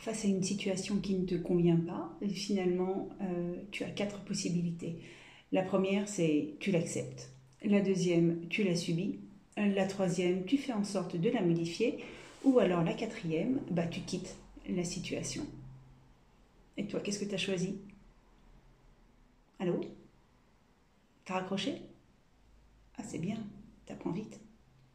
Face à une situation qui ne te convient pas, finalement, euh, tu as quatre possibilités. La première, c'est tu l'acceptes. La deuxième, tu la subis. La troisième, tu fais en sorte de la modifier. Ou alors la quatrième, bah, tu quittes la situation. Et toi, qu'est-ce que tu as choisi? Allô? T'as raccroché? Ah, c'est bien, t'apprends vite.